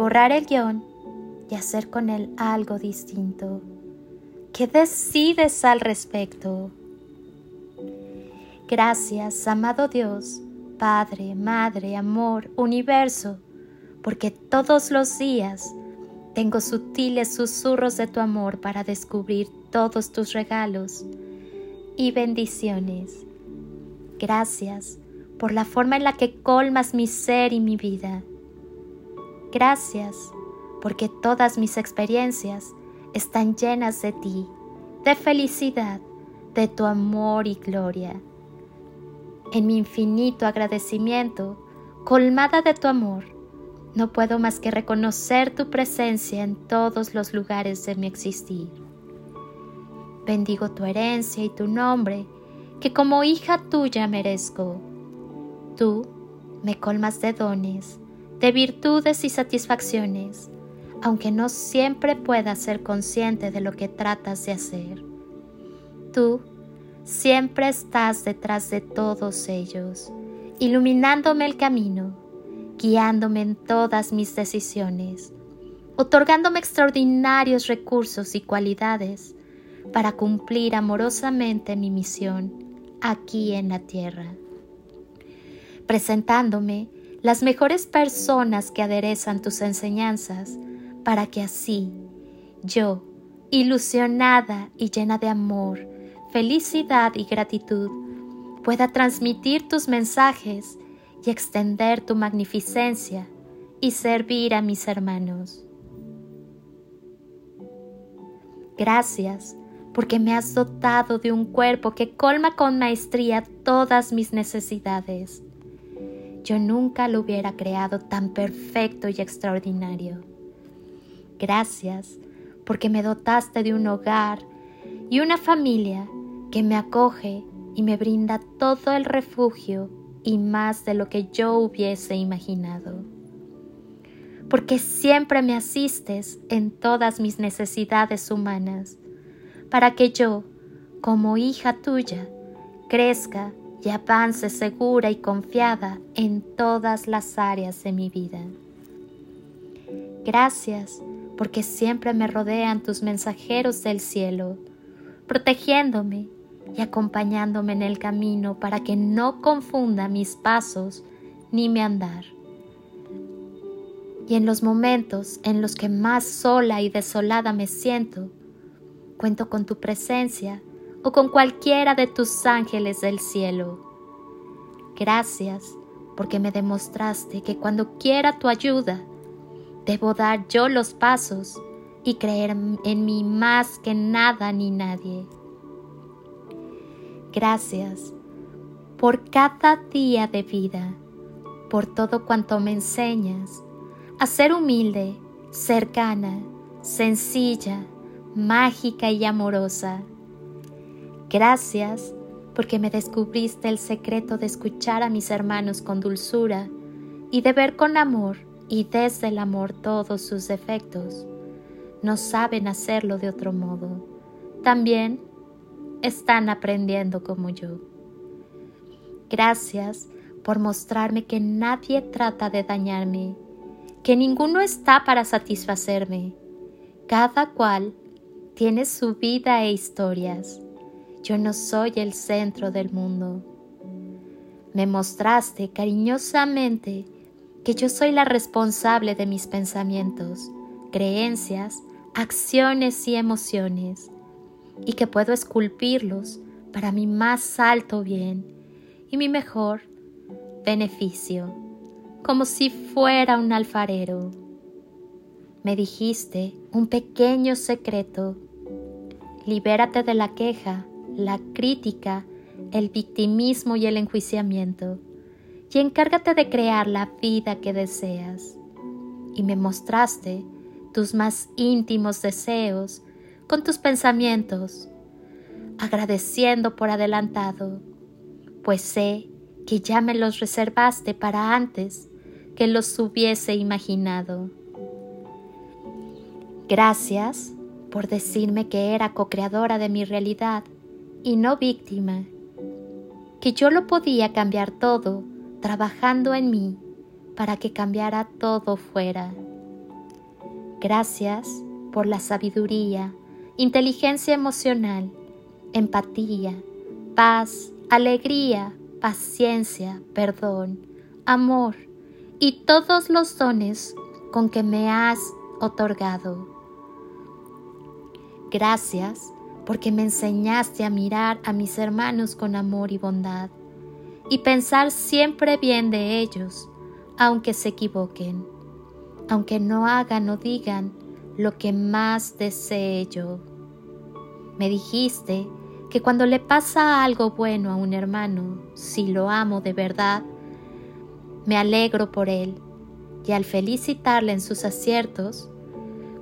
borrar el guion y hacer con él algo distinto. ¿Qué decides al respecto? Gracias, amado Dios, Padre, Madre, Amor, Universo, porque todos los días tengo sutiles susurros de tu amor para descubrir todos tus regalos y bendiciones. Gracias por la forma en la que colmas mi ser y mi vida. Gracias porque todas mis experiencias están llenas de ti, de felicidad, de tu amor y gloria. En mi infinito agradecimiento, colmada de tu amor, no puedo más que reconocer tu presencia en todos los lugares de mi existir. Bendigo tu herencia y tu nombre, que como hija tuya merezco. Tú me colmas de dones, de virtudes y satisfacciones, aunque no siempre pueda ser consciente de lo que tratas de hacer. Tú siempre estás detrás de todos ellos, iluminándome el camino, guiándome en todas mis decisiones, otorgándome extraordinarios recursos y cualidades para cumplir amorosamente mi misión aquí en la tierra, presentándome las mejores personas que aderezan tus enseñanzas para que así yo, ilusionada y llena de amor, felicidad y gratitud, pueda transmitir tus mensajes y extender tu magnificencia y servir a mis hermanos. Gracias porque me has dotado de un cuerpo que colma con maestría todas mis necesidades. Yo nunca lo hubiera creado tan perfecto y extraordinario. Gracias porque me dotaste de un hogar y una familia que me acoge y me brinda todo el refugio y más de lo que yo hubiese imaginado. Porque siempre me asistes en todas mis necesidades humanas, para que yo, como hija tuya, crezca y avance segura y confiada en todas las áreas de mi vida. Gracias porque siempre me rodean tus mensajeros del cielo, protegiéndome y acompañándome en el camino para que no confunda mis pasos ni mi andar. Y en los momentos en los que más sola y desolada me siento, cuento con tu presencia o con cualquiera de tus ángeles del cielo. Gracias porque me demostraste que cuando quiera tu ayuda, Debo dar yo los pasos y creer en mí más que nada ni nadie. Gracias por cada día de vida, por todo cuanto me enseñas a ser humilde, cercana, sencilla, mágica y amorosa. Gracias porque me descubriste el secreto de escuchar a mis hermanos con dulzura y de ver con amor y desde el amor todos sus defectos. No saben hacerlo de otro modo. También están aprendiendo como yo. Gracias por mostrarme que nadie trata de dañarme, que ninguno está para satisfacerme. Cada cual tiene su vida e historias. Yo no soy el centro del mundo. Me mostraste cariñosamente que yo soy la responsable de mis pensamientos, creencias, acciones y emociones, y que puedo esculpirlos para mi más alto bien y mi mejor beneficio, como si fuera un alfarero. Me dijiste un pequeño secreto. Libérate de la queja, la crítica, el victimismo y el enjuiciamiento y encárgate de crear la vida que deseas. Y me mostraste tus más íntimos deseos con tus pensamientos, agradeciendo por adelantado, pues sé que ya me los reservaste para antes que los hubiese imaginado. Gracias por decirme que era co-creadora de mi realidad y no víctima, que yo lo podía cambiar todo trabajando en mí para que cambiara todo fuera. Gracias por la sabiduría, inteligencia emocional, empatía, paz, alegría, paciencia, perdón, amor y todos los dones con que me has otorgado. Gracias porque me enseñaste a mirar a mis hermanos con amor y bondad y pensar siempre bien de ellos, aunque se equivoquen, aunque no hagan o digan lo que más desee yo. Me dijiste que cuando le pasa algo bueno a un hermano, si lo amo de verdad, me alegro por él y al felicitarle en sus aciertos,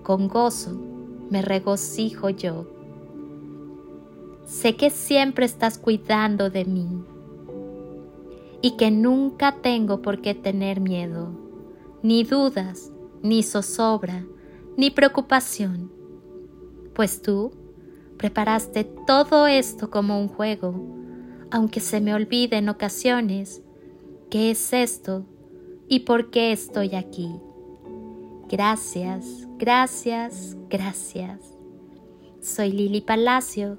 con gozo me regocijo yo. Sé que siempre estás cuidando de mí y que nunca tengo por qué tener miedo, ni dudas, ni zozobra, ni preocupación, pues tú preparaste todo esto como un juego, aunque se me olvide en ocasiones qué es esto y por qué estoy aquí. Gracias, gracias, gracias. Soy Lili Palacio